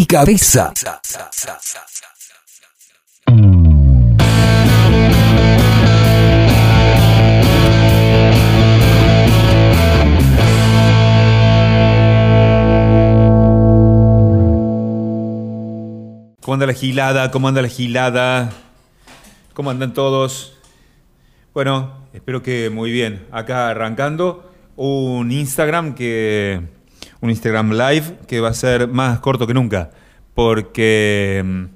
qué cabeza. ¿Cómo anda la gilada? ¿Cómo anda la gilada? ¿Cómo andan todos? Bueno, espero que muy bien. Acá arrancando un Instagram que. Un Instagram Live que va a ser más corto que nunca. Porque.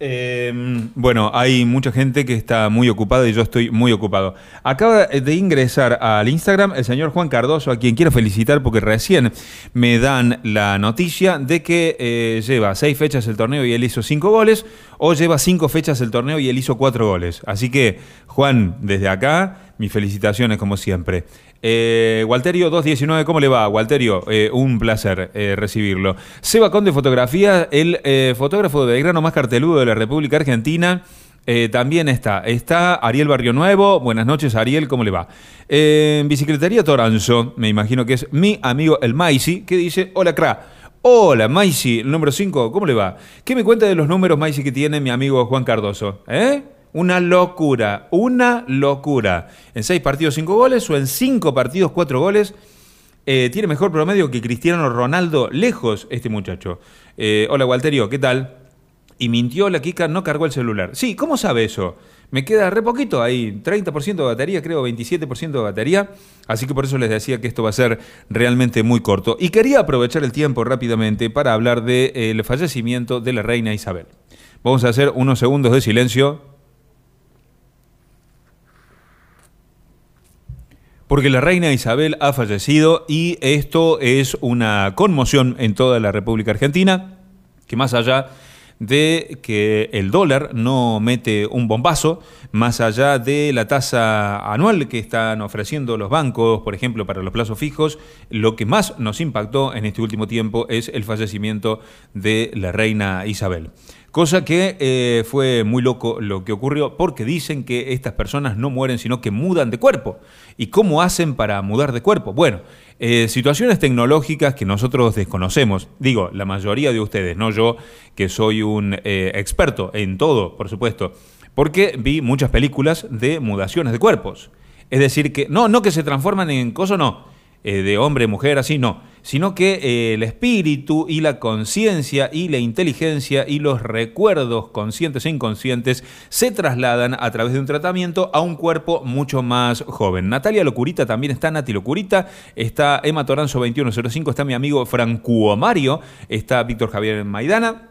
eh, bueno, hay mucha gente que está muy ocupada y yo estoy muy ocupado. Acaba de ingresar al Instagram el señor Juan Cardoso, a quien quiero felicitar porque recién me dan la noticia de que eh, lleva seis fechas el torneo y él hizo cinco goles, o lleva cinco fechas el torneo y él hizo cuatro goles. Así que, Juan, desde acá, mis felicitaciones como siempre. Eh, Walterio 219, ¿cómo le va? Walterio, eh, un placer eh, recibirlo. Seba Conde Fotografía, el eh, fotógrafo de grano más carteludo de la República Argentina. También está, está Ariel Barrio Nuevo. Buenas noches, Ariel, ¿cómo le va? Bicicletería Toranzo, me imagino que es mi amigo el Maisi, que dice: Hola, Cra. Hola, Maisi, el número 5, ¿cómo le va? ¿Qué me cuenta de los números, Maisi, que tiene mi amigo Juan Cardoso? ¿Eh? Una locura, una locura. En seis partidos, cinco goles, o en cinco partidos, cuatro goles. Eh, tiene mejor promedio que Cristiano Ronaldo, lejos este muchacho. Eh, hola, Walterio, ¿qué tal? Y mintió la Kika, no cargó el celular. Sí, ¿cómo sabe eso? Me queda re poquito ahí, 30% de batería, creo 27% de batería. Así que por eso les decía que esto va a ser realmente muy corto. Y quería aprovechar el tiempo rápidamente para hablar del fallecimiento de la reina Isabel. Vamos a hacer unos segundos de silencio. Porque la reina Isabel ha fallecido y esto es una conmoción en toda la República Argentina, que más allá de que el dólar no mete un bombazo, más allá de la tasa anual que están ofreciendo los bancos, por ejemplo, para los plazos fijos, lo que más nos impactó en este último tiempo es el fallecimiento de la reina Isabel. Cosa que eh, fue muy loco lo que ocurrió porque dicen que estas personas no mueren sino que mudan de cuerpo. ¿Y cómo hacen para mudar de cuerpo? Bueno, eh, situaciones tecnológicas que nosotros desconocemos. Digo, la mayoría de ustedes, no yo, que soy un eh, experto en todo, por supuesto, porque vi muchas películas de mudaciones de cuerpos. Es decir, que no, no que se transforman en cosas, no, eh, de hombre, mujer, así, no, sino que eh, el espíritu y la conciencia y la inteligencia y los recuerdos conscientes e inconscientes se trasladan a través de un tratamiento a un cuerpo mucho más joven. Natalia Locurita también está, Nati Locurita, está Emma Toranzo 2105, está mi amigo Francuo Mario, está Víctor Javier Maidana.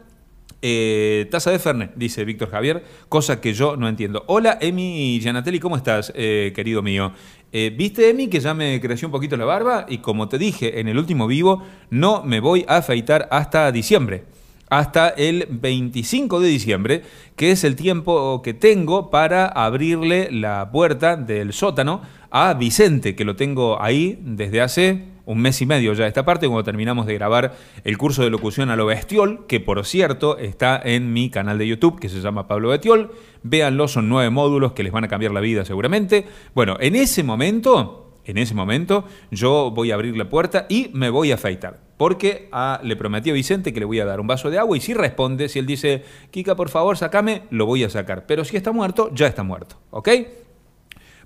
Eh, taza de Fernet, dice Víctor Javier, cosa que yo no entiendo. Hola, Emi Gianatelli, ¿cómo estás, eh, querido mío? Eh, ¿Viste, Emi, que ya me creció un poquito la barba? Y como te dije en el último vivo, no me voy a afeitar hasta diciembre. Hasta el 25 de diciembre, que es el tiempo que tengo para abrirle la puerta del sótano a Vicente, que lo tengo ahí desde hace un mes y medio ya esta parte, cuando terminamos de grabar el curso de locución a lo bestiol, que por cierto está en mi canal de YouTube, que se llama Pablo Bestiol. Véanlo, son nueve módulos que les van a cambiar la vida seguramente. Bueno, en ese momento, en ese momento, yo voy a abrir la puerta y me voy a afeitar. Porque ah, le prometí a Vicente que le voy a dar un vaso de agua y si responde, si él dice, Kika, por favor, sacame, lo voy a sacar. Pero si está muerto, ya está muerto. ¿Ok?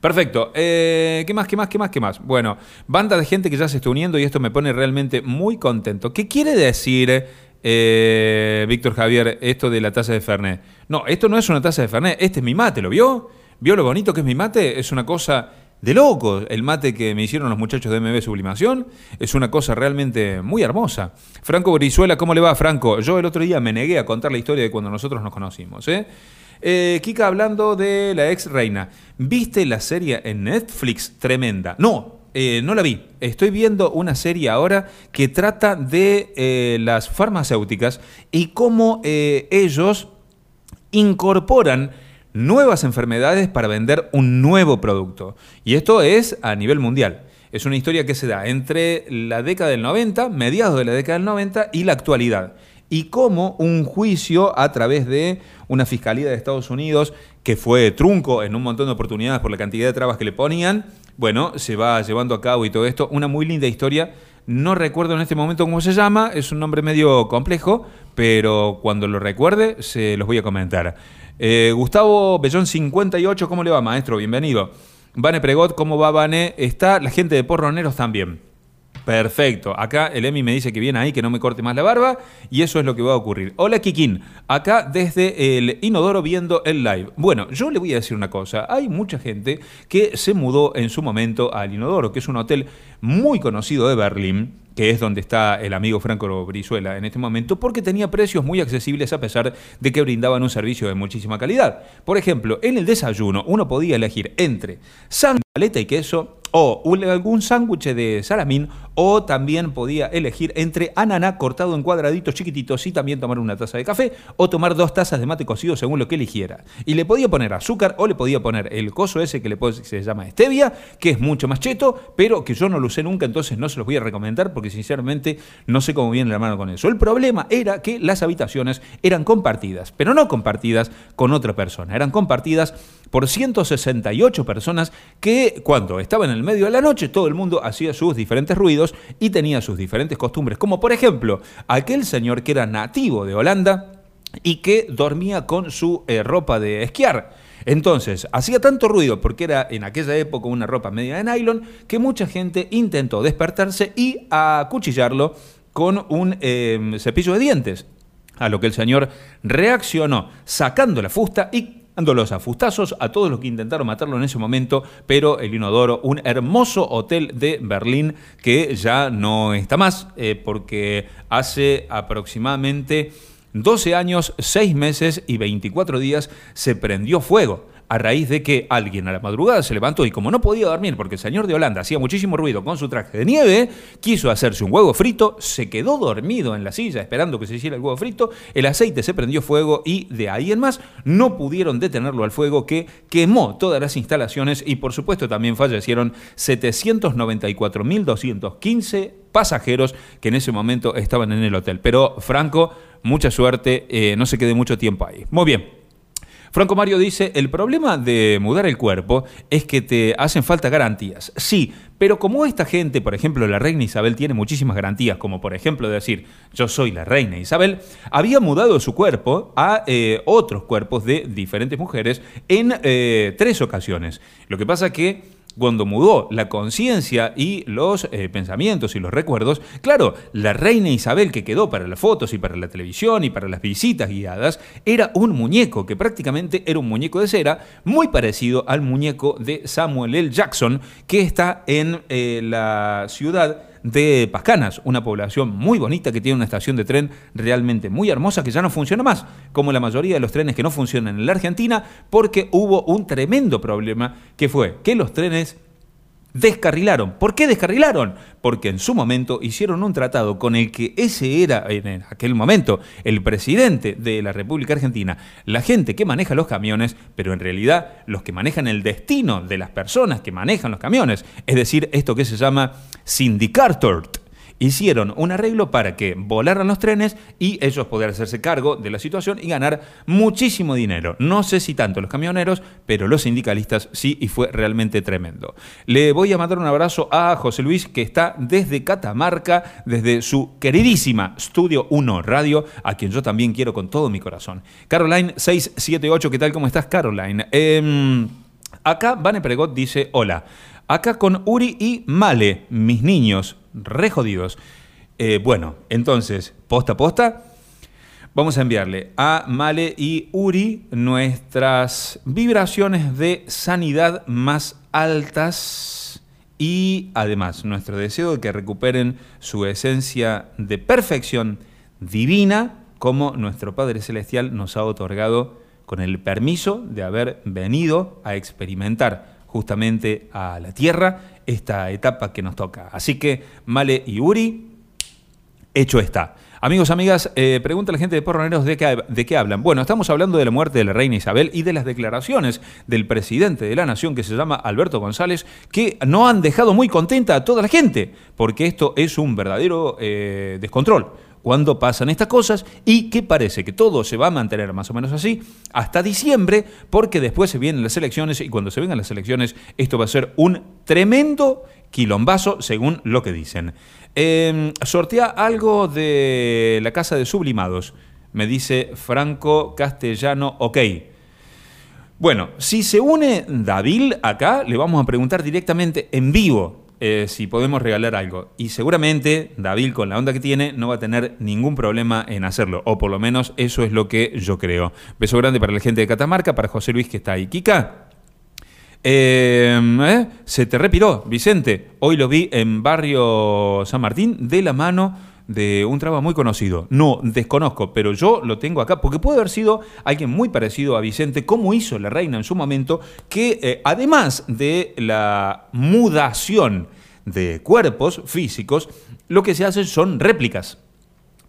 Perfecto. Eh, ¿Qué más, qué más, qué más, qué más? Bueno, banda de gente que ya se está uniendo y esto me pone realmente muy contento. ¿Qué quiere decir, eh, Víctor Javier, esto de la taza de Fernet? No, esto no es una taza de Fernet, este es mi mate, ¿lo vio? ¿Vio lo bonito que es mi mate? Es una cosa de loco. El mate que me hicieron los muchachos de MB Sublimación es una cosa realmente muy hermosa. Franco Brizuela, ¿cómo le va, Franco? Yo el otro día me negué a contar la historia de cuando nosotros nos conocimos, ¿eh? Eh, Kika hablando de la ex reina. ¿Viste la serie en Netflix? Tremenda. No, eh, no la vi. Estoy viendo una serie ahora que trata de eh, las farmacéuticas y cómo eh, ellos incorporan nuevas enfermedades para vender un nuevo producto. Y esto es a nivel mundial. Es una historia que se da entre la década del 90, mediados de la década del 90 y la actualidad. Y cómo un juicio a través de una fiscalía de Estados Unidos, que fue trunco en un montón de oportunidades por la cantidad de trabas que le ponían, bueno, se va llevando a cabo y todo esto. Una muy linda historia. No recuerdo en este momento cómo se llama, es un nombre medio complejo, pero cuando lo recuerde se los voy a comentar. Eh, Gustavo Bellón 58, ¿cómo le va, maestro? Bienvenido. Vane Pregot, ¿cómo va, Vane? Está la gente de Porroneros también. Perfecto. Acá el Emi me dice que viene ahí, que no me corte más la barba, y eso es lo que va a ocurrir. Hola, Kikín. Acá desde el Inodoro viendo el live. Bueno, yo le voy a decir una cosa. Hay mucha gente que se mudó en su momento al Inodoro, que es un hotel muy conocido de Berlín que es donde está el amigo Franco Brizuela en este momento, porque tenía precios muy accesibles a pesar de que brindaban un servicio de muchísima calidad. Por ejemplo, en el desayuno uno podía elegir entre sandwich, paleta y queso, o algún sándwich de salamín, o también podía elegir entre ananá cortado en cuadraditos chiquititos y también tomar una taza de café, o tomar dos tazas de mate cocido según lo que eligiera. Y le podía poner azúcar o le podía poner el coso ese que le se llama stevia, que es mucho más cheto, pero que yo no lo usé nunca, entonces no se los voy a recomendar porque sinceramente no sé cómo viene la mano con eso. El problema era que las habitaciones eran compartidas, pero no compartidas con otra persona, eran compartidas por 168 personas que cuando estaban en el medio de la noche todo el mundo hacía sus diferentes ruidos y tenía sus diferentes costumbres, como por ejemplo aquel señor que era nativo de Holanda y que dormía con su eh, ropa de esquiar. Entonces, hacía tanto ruido porque era en aquella época una ropa media de nylon que mucha gente intentó despertarse y acuchillarlo con un em, cepillo de dientes. A lo que el señor reaccionó sacando la fusta y dándolos a fustazos a todos los que intentaron matarlo en ese momento, pero el Inodoro, un hermoso hotel de Berlín que ya no está más, eh, porque hace aproximadamente 12 años, 6 meses y 24 días se prendió fuego a raíz de que alguien a la madrugada se levantó y como no podía dormir porque el señor de Holanda hacía muchísimo ruido con su traje de nieve, quiso hacerse un huevo frito, se quedó dormido en la silla esperando que se hiciera el huevo frito, el aceite se prendió fuego y de ahí en más no pudieron detenerlo al fuego que quemó todas las instalaciones y por supuesto también fallecieron 794.215 pasajeros que en ese momento estaban en el hotel. Pero Franco, mucha suerte, eh, no se quede mucho tiempo ahí. Muy bien. Franco Mario dice, el problema de mudar el cuerpo es que te hacen falta garantías. Sí, pero como esta gente, por ejemplo, la reina Isabel tiene muchísimas garantías, como por ejemplo decir, yo soy la reina Isabel, había mudado su cuerpo a eh, otros cuerpos de diferentes mujeres en eh, tres ocasiones. Lo que pasa que cuando mudó la conciencia y los eh, pensamientos y los recuerdos, claro, la reina Isabel que quedó para las fotos y para la televisión y para las visitas guiadas, era un muñeco que prácticamente era un muñeco de cera, muy parecido al muñeco de Samuel L. Jackson, que está en eh, la ciudad de Pascanas, una población muy bonita que tiene una estación de tren realmente muy hermosa que ya no funciona más, como la mayoría de los trenes que no funcionan en la Argentina, porque hubo un tremendo problema que fue que los trenes descarrilaron. ¿Por qué descarrilaron? Porque en su momento hicieron un tratado con el que ese era, en aquel momento, el presidente de la República Argentina, la gente que maneja los camiones, pero en realidad los que manejan el destino de las personas que manejan los camiones, es decir, esto que se llama sindicator hicieron un arreglo para que volaran los trenes y ellos poder hacerse cargo de la situación y ganar muchísimo dinero. No sé si tanto los camioneros, pero los sindicalistas sí y fue realmente tremendo. Le voy a mandar un abrazo a José Luis que está desde Catamarca, desde su queridísima Studio 1 Radio, a quien yo también quiero con todo mi corazón. Caroline 678, ¿qué tal? ¿Cómo estás, Caroline? Em, acá Vane Pregot dice, hola. Acá con Uri y Male, mis niños, re jodidos. Eh, bueno, entonces, posta posta, vamos a enviarle a Male y Uri nuestras vibraciones de sanidad más altas y además nuestro deseo de que recuperen su esencia de perfección divina como nuestro Padre Celestial nos ha otorgado con el permiso de haber venido a experimentar justamente a la Tierra esta etapa que nos toca. Así que Male y Uri, hecho está. Amigos, amigas, eh, pregunta la gente de Porroneros de qué, de qué hablan. Bueno, estamos hablando de la muerte de la reina Isabel y de las declaraciones del presidente de la nación que se llama Alberto González, que no han dejado muy contenta a toda la gente, porque esto es un verdadero eh, descontrol cuando pasan estas cosas y que parece que todo se va a mantener más o menos así hasta diciembre, porque después se vienen las elecciones y cuando se vengan las elecciones esto va a ser un tremendo quilombazo según lo que dicen. Em, sortea algo de la casa de sublimados. Me dice Franco Castellano, ok. Bueno, si se une David acá, le vamos a preguntar directamente en vivo eh, si podemos regalar algo. Y seguramente David, con la onda que tiene, no va a tener ningún problema en hacerlo. O por lo menos eso es lo que yo creo. Beso grande para la gente de Catamarca, para José Luis que está ahí. Kika. Em, ¿eh? Se te repiró, Vicente. Hoy lo vi en Barrio San Martín de la mano de un traba muy conocido. No, desconozco, pero yo lo tengo acá porque puede haber sido alguien muy parecido a Vicente, como hizo la reina en su momento, que eh, además de la mudación de cuerpos físicos, lo que se hace son réplicas.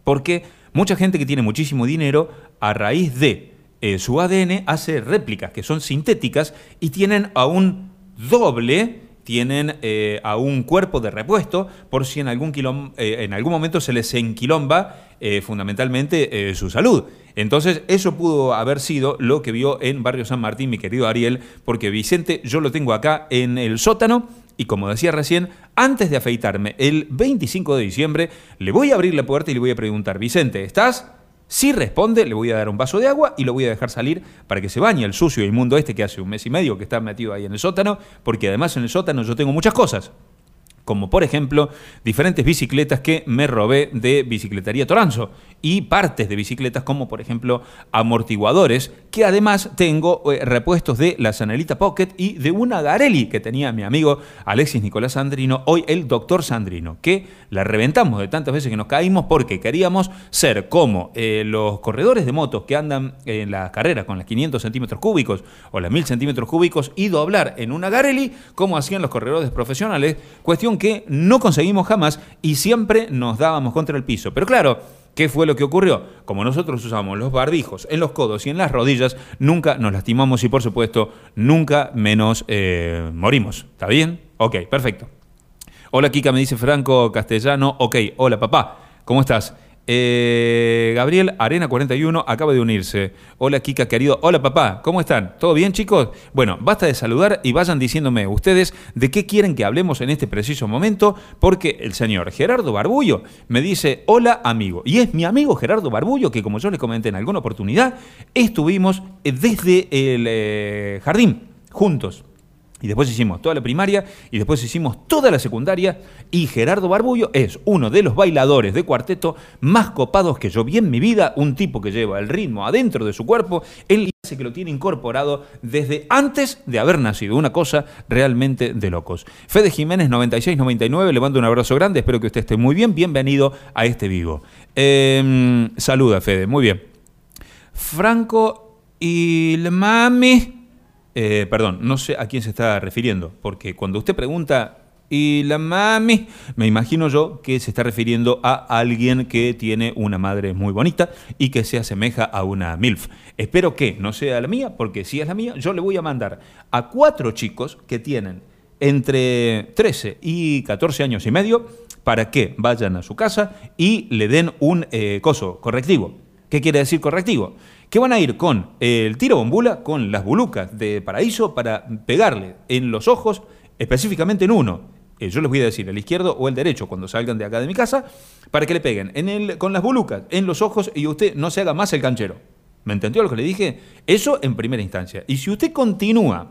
Porque mucha gente que tiene muchísimo dinero, a raíz de eh, su ADN, hace réplicas que son sintéticas y tienen a un doble tienen eh, a un cuerpo de repuesto por si en algún, eh, en algún momento se les enquilomba eh, fundamentalmente su salud. Entonces, eso pudo haber sido lo que vio en Barrio San Martín mi querido Ariel, porque Vicente yo lo tengo acá en el sótano. Y como decía recién, antes de afeitarme el 25 de diciembre, le voy a abrir la puerta y le voy a preguntar, Vicente, ¿estás? Si responde, le voy a dar un vaso de agua y lo voy a dejar salir para que se bañe el sucio y inmundo este que hace un mes y medio que está metido ahí en el sótano, porque además en el sótano yo tengo muchas cosas como por ejemplo diferentes bicicletas que me robé de Bicicletaría Toranzo y partes de bicicletas como por ejemplo amortiguadores que además tengo eh, repuestos de la Sanelita Pocket y de una Garelli que tenía mi amigo Alexis Nicolás Sandrino, hoy el doctor Sandrino, que la reventamos de tantas veces que nos caímos porque queríamos ser como eh, los corredores de motos que andan en las carreras con las 500 centímetros cúbicos o las 1000 centímetros cúbicos y doblar en una Garelli como hacían los corredores profesionales, cuestión que no conseguimos jamás y siempre nos dábamos contra el piso. Pero claro, ¿Qué fue lo que ocurrió? Como nosotros usamos los barbijos en los codos y en las rodillas, nunca nos lastimamos y por supuesto nunca menos eh, morimos. ¿Está bien? Ok, perfecto. Hola Kika, me dice Franco Castellano. Ok, hola papá, ¿cómo estás? Eh, Gabriel Arena 41 acaba de unirse. Hola Kika querido. Hola papá, ¿cómo están? ¿Todo bien chicos? Bueno, basta de saludar y vayan diciéndome ustedes de qué quieren que hablemos en este preciso momento, porque el señor Gerardo Barbullo me dice, hola amigo. Y es mi amigo Gerardo Barbullo que como yo les comenté en alguna oportunidad, estuvimos desde el eh, jardín juntos y después hicimos toda la primaria y después hicimos toda la secundaria y Gerardo Barbullo es uno de los bailadores de cuarteto más copados que yo vi en mi vida, un tipo que lleva el ritmo adentro de su cuerpo, él dice que lo tiene incorporado desde antes de haber nacido, una cosa realmente de locos. Fede Jiménez 9699, le mando un abrazo grande, espero que usted esté muy bien, bienvenido a este vivo. Em, saluda Fede, muy bien. Franco y la mami eh, perdón, no sé a quién se está refiriendo, porque cuando usted pregunta y la mami, me imagino yo que se está refiriendo a alguien que tiene una madre muy bonita y que se asemeja a una MILF. Espero que no sea la mía, porque si es la mía, yo le voy a mandar a cuatro chicos que tienen entre 13 y 14 años y medio para que vayan a su casa y le den un eh, coso correctivo. ¿Qué quiere decir correctivo? Que van a ir con el tiro bombula, con las bulucas de paraíso para pegarle en los ojos, específicamente en uno. Eh, yo les voy a decir el izquierdo o el derecho cuando salgan de acá de mi casa, para que le peguen con las bulucas en los ojos y usted no se haga más el canchero. ¿Me entendió lo que le dije? Eso en primera instancia. Y si usted continúa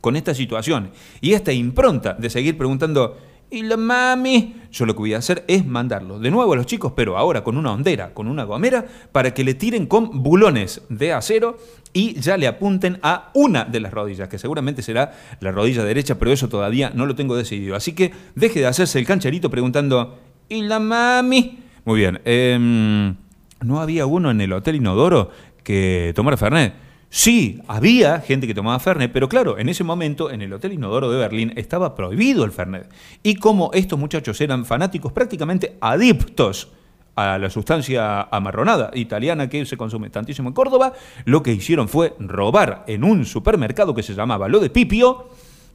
con esta situación y esta impronta de seguir preguntando, y la mami, yo lo que voy a hacer es mandarlo de nuevo a los chicos, pero ahora con una hondera, con una gomera, para que le tiren con bulones de acero y ya le apunten a una de las rodillas, que seguramente será la rodilla derecha, pero eso todavía no lo tengo decidido. Así que deje de hacerse el cancherito preguntando, ¿y la mami? Muy bien, em, ¿no había uno en el Hotel Inodoro que tomara Fernet? Sí, había gente que tomaba Fernet, pero claro, en ese momento en el Hotel Inodoro de Berlín estaba prohibido el Fernet. Y como estos muchachos eran fanáticos prácticamente adictos a la sustancia amarronada italiana que se consume tantísimo en Córdoba, lo que hicieron fue robar en un supermercado que se llamaba Lo de Pipio,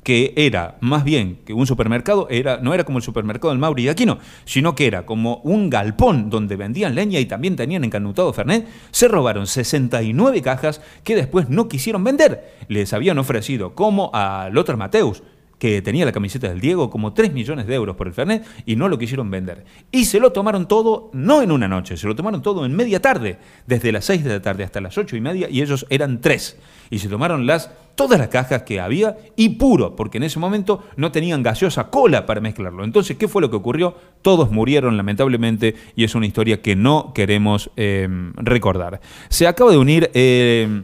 que era más bien que un supermercado, era, no era como el supermercado del Mauri y Aquino, sino que era como un galpón donde vendían leña y también tenían encanutado Fernet, se robaron 69 cajas que después no quisieron vender. Les habían ofrecido, como a Lothar Mateus, que tenía la camiseta del Diego, como 3 millones de euros por el Fernet, y no lo quisieron vender. Y se lo tomaron todo, no en una noche, se lo tomaron todo en media tarde, desde las 6 de la tarde hasta las 8 y media, y ellos eran tres. Y se tomaron las, todas las cajas que había, y puro, porque en ese momento no tenían gaseosa cola para mezclarlo. Entonces, ¿qué fue lo que ocurrió? Todos murieron, lamentablemente, y es una historia que no queremos eh, recordar. Se acaba de unir... Eh,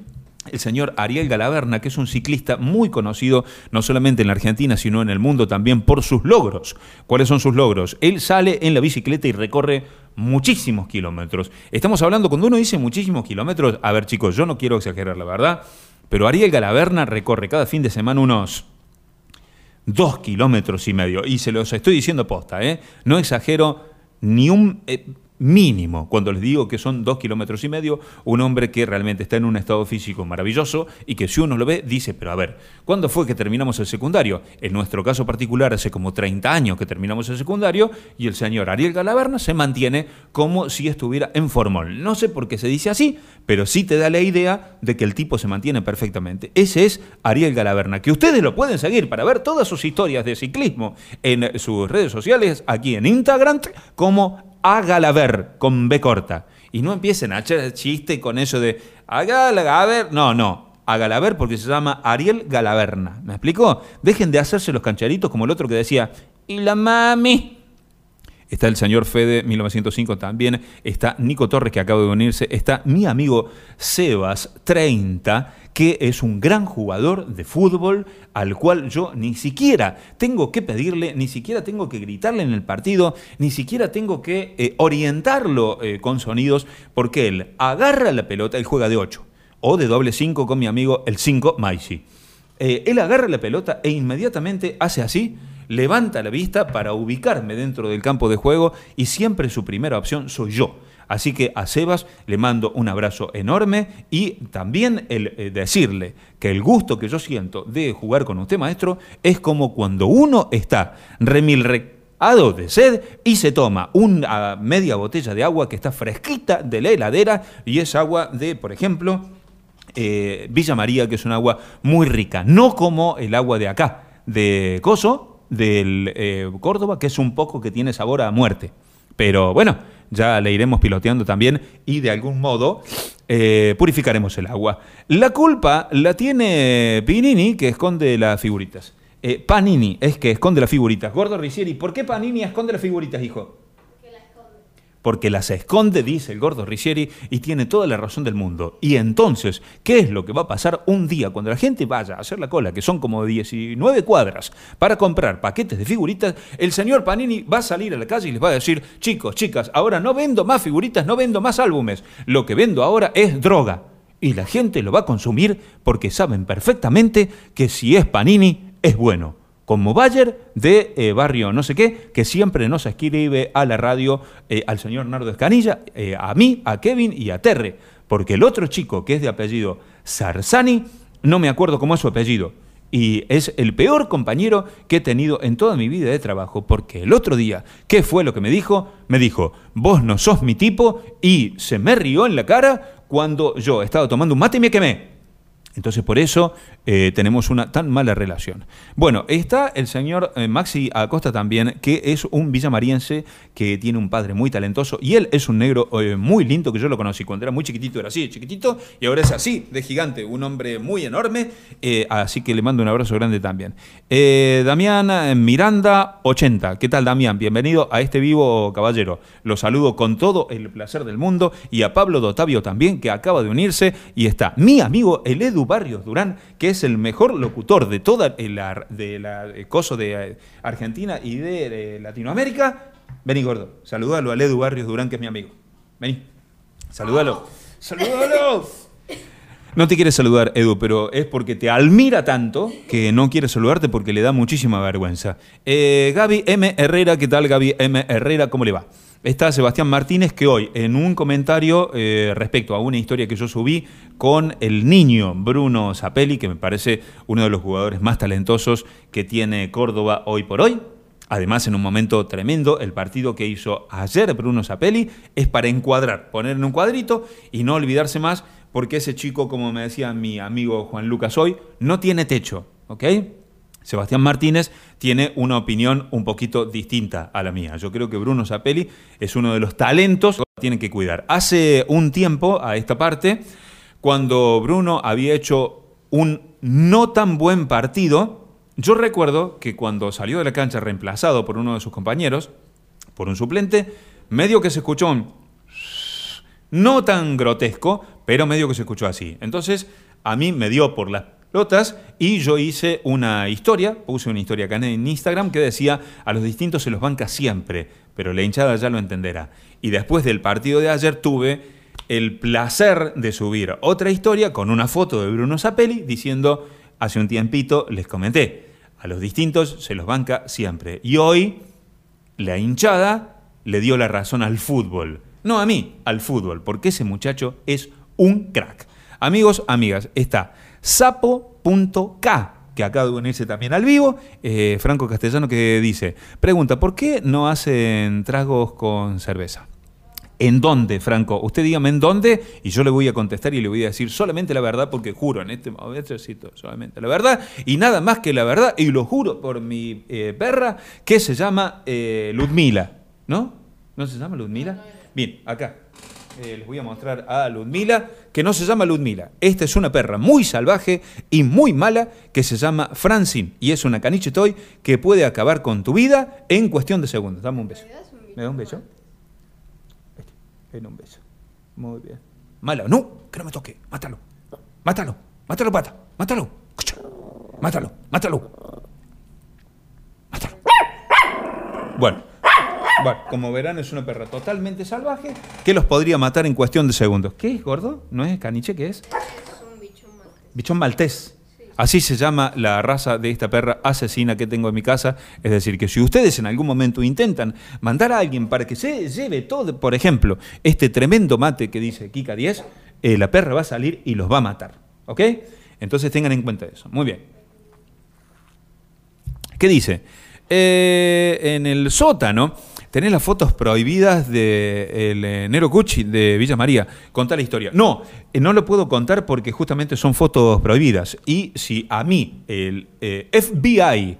el señor Ariel Galaverna, que es un ciclista muy conocido no solamente en la Argentina, sino en el mundo también por sus logros. ¿Cuáles son sus logros? Él sale en la bicicleta y recorre muchísimos kilómetros. Estamos hablando, cuando uno dice muchísimos kilómetros, a ver chicos, yo no quiero exagerar la verdad, pero Ariel Galaverna recorre cada fin de semana unos dos kilómetros y medio. Y se los estoy diciendo posta, ¿eh? No exagero ni un... Eh, mínimo, cuando les digo que son dos kilómetros y medio, un hombre que realmente está en un estado físico maravilloso y que si uno lo ve dice, pero a ver, ¿cuándo fue que terminamos el secundario? En nuestro caso particular hace como 30 años que terminamos el secundario y el señor Ariel Galaverna se mantiene como si estuviera en formol. No sé por qué se dice así, pero sí te da la idea de que el tipo se mantiene perfectamente. Ese es Ariel Galaverna, que ustedes lo pueden seguir para ver todas sus historias de ciclismo en sus redes sociales, aquí en Instagram, como hágala ver con B corta. Y no empiecen a echar chiste con eso de hágala ver. No, no. Hágala ver porque se llama Ariel Galaverna. ¿Me explicó? Dejen de hacerse los cancharitos como el otro que decía, y la mami. Está el señor Fede 1905 también, está Nico Torres que acaba de unirse, está mi amigo Sebas 30 que es un gran jugador de fútbol al cual yo ni siquiera tengo que pedirle, ni siquiera tengo que gritarle en el partido, ni siquiera tengo que eh, orientarlo eh, con sonidos, porque él agarra la pelota, él juega de 8 o de doble 5 con mi amigo el 5 Maisi. Eh, él agarra la pelota e inmediatamente hace así, levanta la vista para ubicarme dentro del campo de juego y siempre su primera opción soy yo. Así que a Sebas le mando un abrazo enorme y también el eh, decirle que el gusto que yo siento de jugar con usted, maestro, es como cuando uno está remilrecado de sed y se toma una media botella de agua que está fresquita de la heladera y es agua de, por ejemplo, eh, Villa María, que es un agua muy rica, no como el agua de acá, de Coso, del eh, Córdoba, que es un poco que tiene sabor a muerte. Pero bueno, ya le iremos piloteando también y de algún modo eh, purificaremos el agua. La culpa la tiene Pinini, que esconde las figuritas. Eh, Panini es que esconde las figuritas. Gordo Ricieri, ¿por qué Panini esconde las figuritas, hijo? Porque las esconde, dice el gordo Ricieri, y tiene toda la razón del mundo. Y entonces, ¿qué es lo que va a pasar un día cuando la gente vaya a hacer la cola, que son como 19 cuadras, para comprar paquetes de figuritas? El señor Panini va a salir a la calle y les va a decir, chicos, chicas, ahora no vendo más figuritas, no vendo más álbumes, lo que vendo ahora es droga. Y la gente lo va a consumir porque saben perfectamente que si es Panini, es bueno como Bayer de eh, Barrio no sé qué, que siempre nos escribe a la radio eh, al señor Nardo Escanilla, eh, a mí, a Kevin y a Terre, porque el otro chico que es de apellido Sarsani, no me acuerdo cómo es su apellido, y es el peor compañero que he tenido en toda mi vida de trabajo, porque el otro día, ¿qué fue lo que me dijo? Me dijo, vos no sos mi tipo, y se me rió en la cara cuando yo estaba tomando un mate y me quemé. Entonces por eso eh, tenemos una tan mala relación. Bueno, está el señor eh, Maxi Acosta también, que es un villamariense que tiene un padre muy talentoso y él es un negro eh, muy lindo que yo lo conocí cuando era muy chiquitito, era así, chiquitito, y ahora es así, de gigante, un hombre muy enorme, así que le mando un abrazo grande también. Damián Miranda 80, ¿qué tal Damián? Bienvenido a este vivo caballero. Lo saludo con todo el placer del mundo y a Pablo Dotavio también, que acaba de unirse y está mi amigo el Edu Barrios Durán, que es el mejor locutor de toda la, de la coso de eh, Argentina y de, Latinoamérica. Vení, gordo, saludalo a Edu Barrios Durán, que es mi amigo. Vení, saludalo. ¡Saludalo! No te quiere saludar, Edu, pero es porque te admira tanto que no quiere saludarte porque le da muchísima vergüenza. Eh, Gaby M. Herrera, ¿qué tal Gaby M. Herrera? ¿Cómo le va? Está Sebastián Martínez, que hoy, en un comentario eh, respecto a una historia que yo subí con el niño Bruno Zapelli, que me parece uno de los jugadores más talentosos que tiene Córdoba hoy por hoy, Además, en un momento tremendo, el partido que hizo ayer Bruno Zapelli es para encuadrar, poner en un cuadrito y no olvidarse más, porque ese chico, como me decía mi amigo Juan Lucas hoy, no tiene techo, ¿ok? Sebastián Martínez tiene una opinión un poquito distinta a la mía. Yo creo que Bruno Zapelli es uno de los talentos que tienen que cuidar. Hace un tiempo a esta parte, cuando Bruno había hecho un no tan buen partido, yo recuerdo que cuando salió de la cancha reemplazado por uno de sus compañeros, por un suplente, medio que se escuchó un no tan grotesco, pero medio que se escuchó así. Entonces, a mí me dio por las y yo hice una historia, puse una historia acá en Instagram que decía, a los distintos se los banca siempre, pero la hinchada ya lo entenderá. Y después del partido de ayer tuve el placer de subir otra historia con una foto de Bruno Zapelli diciendo, hace un tiempito les comenté, a los distintos se los banca siempre. Y hoy la hinchada le dio la razón al fútbol. No a mí, al fútbol, porque ese muchacho es un crack. Amigos, amigas, está sapo.k que acaba de unirse también al vivo, eh, Franco Castellano que dice, pregunta, ¿por qué no hacen tragos con cerveza? ¿En dónde, Franco? Usted dígame en dónde y yo le voy a contestar y le voy a decir solamente la verdad porque juro en este momento solamente la verdad y nada más que la verdad y lo juro por mi eh, perra que se llama eh, Ludmila, ¿no? ¿No se llama Ludmila? Bien, acá. Eh, les voy a mostrar a Ludmila, que no se llama Ludmila. Esta es una perra muy salvaje y muy mala que se llama Francine. Y es una caniche toy que puede acabar con tu vida en cuestión de segundos. Dame un beso. ¿Me da un beso? Ven un beso. Muy bien. Mala. No, que no me toque. Mátalo. Mátalo. Mátalo, pata. Mátalo. Mátalo. Mátalo. Mátalo. Bueno. Bueno, como verán, es una perra totalmente salvaje que los podría matar en cuestión de segundos. ¿Qué es, gordo? ¿No es caniche? ¿Qué es? Es un bichón maltés. Bichón maltés. Así se llama la raza de esta perra asesina que tengo en mi casa. Es decir, que si ustedes en algún momento intentan mandar a alguien para que se lleve todo, por ejemplo, este tremendo mate que dice Kika 10, eh, la perra va a salir y los va a matar. ¿Ok? Entonces tengan en cuenta eso. Muy bien. ¿Qué dice? Eh, en el sótano tenés las fotos prohibidas de el eh, Nero Cucci de Villa María. Contá la historia. No, eh, no lo puedo contar porque justamente son fotos prohibidas. Y si a mí el eh, FBI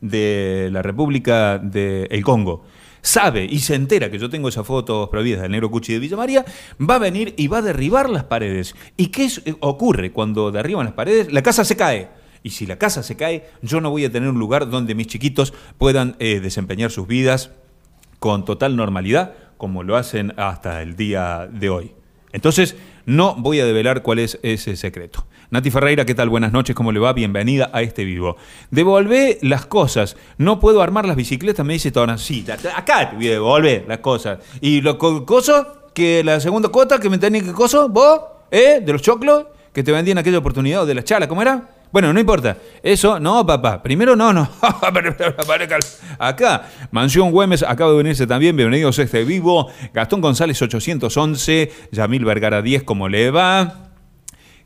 de la República del Congo sabe y se entera que yo tengo esas fotos prohibidas del Nero Cucci de Villa María, va a venir y va a derribar las paredes. ¿Y qué ocurre cuando derriban las paredes? La casa se cae. Y si la casa se cae, yo no voy a tener un lugar donde mis chiquitos puedan desempeñar sus vidas con total normalidad, como lo hacen hasta el día de hoy. Entonces, no voy a develar cuál es ese secreto. Nati Ferreira, ¿qué tal? Buenas noches, ¿cómo le va? Bienvenida a este vivo. Devolvé las cosas. No puedo armar las bicicletas, me dice toda Sí, acá te voy a devolver las cosas. ¿Y lo coso? Que la segunda cuota que me tenía que coso, vos, ¿eh? De los choclos que te vendían aquella oportunidad, o de la chala, ¿cómo era? Bueno, no importa. Eso, no, papá. Primero, no, no. Acá, Mansión Güemes acaba de venirse también. Bienvenidos a este vivo. Gastón González 811. Yamil Vergara 10, ¿cómo le va?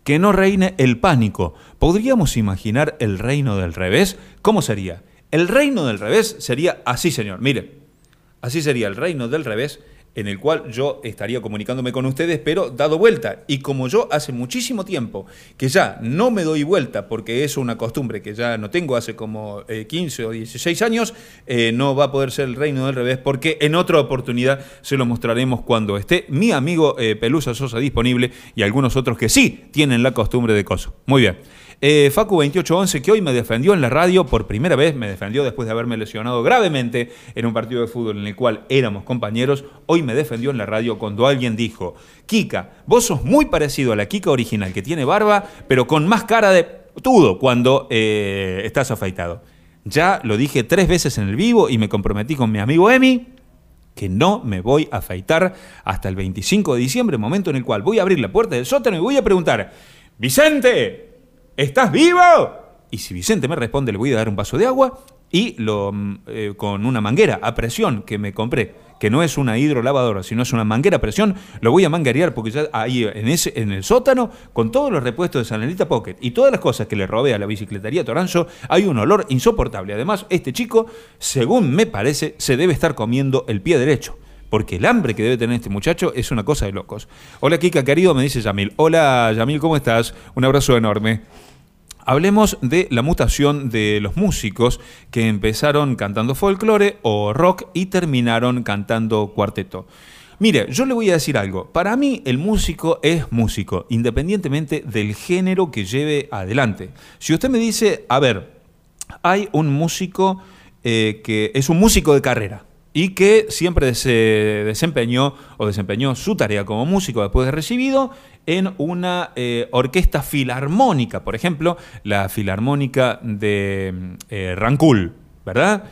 Que no reine el pánico. ¿Podríamos imaginar el reino del revés? ¿Cómo sería? El reino del revés sería así, señor. Mire, así sería el reino del revés en el cual yo estaría comunicándome con ustedes, pero dado vuelta. Y como yo hace muchísimo tiempo que ya no me doy vuelta, porque es una costumbre que ya no tengo hace como 15 eh, o 16 años, eh, no va a poder ser el reino del revés, porque en otra oportunidad se lo mostraremos cuando esté mi amigo eh, Pelusa Sosa disponible y algunos otros que sí tienen la costumbre de coso. Muy bien. Eh, Facu 2811, que hoy me defendió en la radio por primera vez, me defendió después de haberme lesionado gravemente en un partido de fútbol en el cual éramos compañeros, hoy me defendió en la radio cuando alguien dijo, Kika, vos sos muy parecido a la Kika original que tiene barba, pero con más cara de todo cuando eh, estás afeitado. Ya lo dije tres veces en el vivo y me comprometí con mi amigo Emi que no me voy a afeitar hasta el 25 de diciembre, momento en el cual voy a abrir la puerta del sótano y voy a preguntar, Vicente, ¿estás vivo? Y si Vicente me responde, le voy a dar un vaso de agua y lo, mm, eh, con una manguera a presión que me compré, que no es una hidrolavadora, sino es una manguera a presión, lo voy a manguerear porque ya ahí en, ese, en el sótano, con todos los repuestos de Sanelita Pocket y todas las cosas que le robé a la bicicletaría Toranzo, hay un olor insoportable. Además, este chico, según me parece, se debe estar comiendo el pie derecho porque el hambre que debe tener este muchacho es una cosa de locos. Hola Kika, querido, me dice Yamil. Hola Yamil, ¿cómo estás? Un abrazo enorme. Hablemos de la mutación de los músicos que empezaron cantando folclore o rock y terminaron cantando cuarteto. Mire, yo le voy a decir algo. Para mí el músico es músico, independientemente del género que lleve adelante. Si usted me dice, a ver, hay un músico eh, que es un músico de carrera y que siempre se desempeñó o desempeñó su tarea como músico después de recibido en una eh, orquesta filarmónica, por ejemplo, la Filarmónica de eh, Rancul, ¿verdad?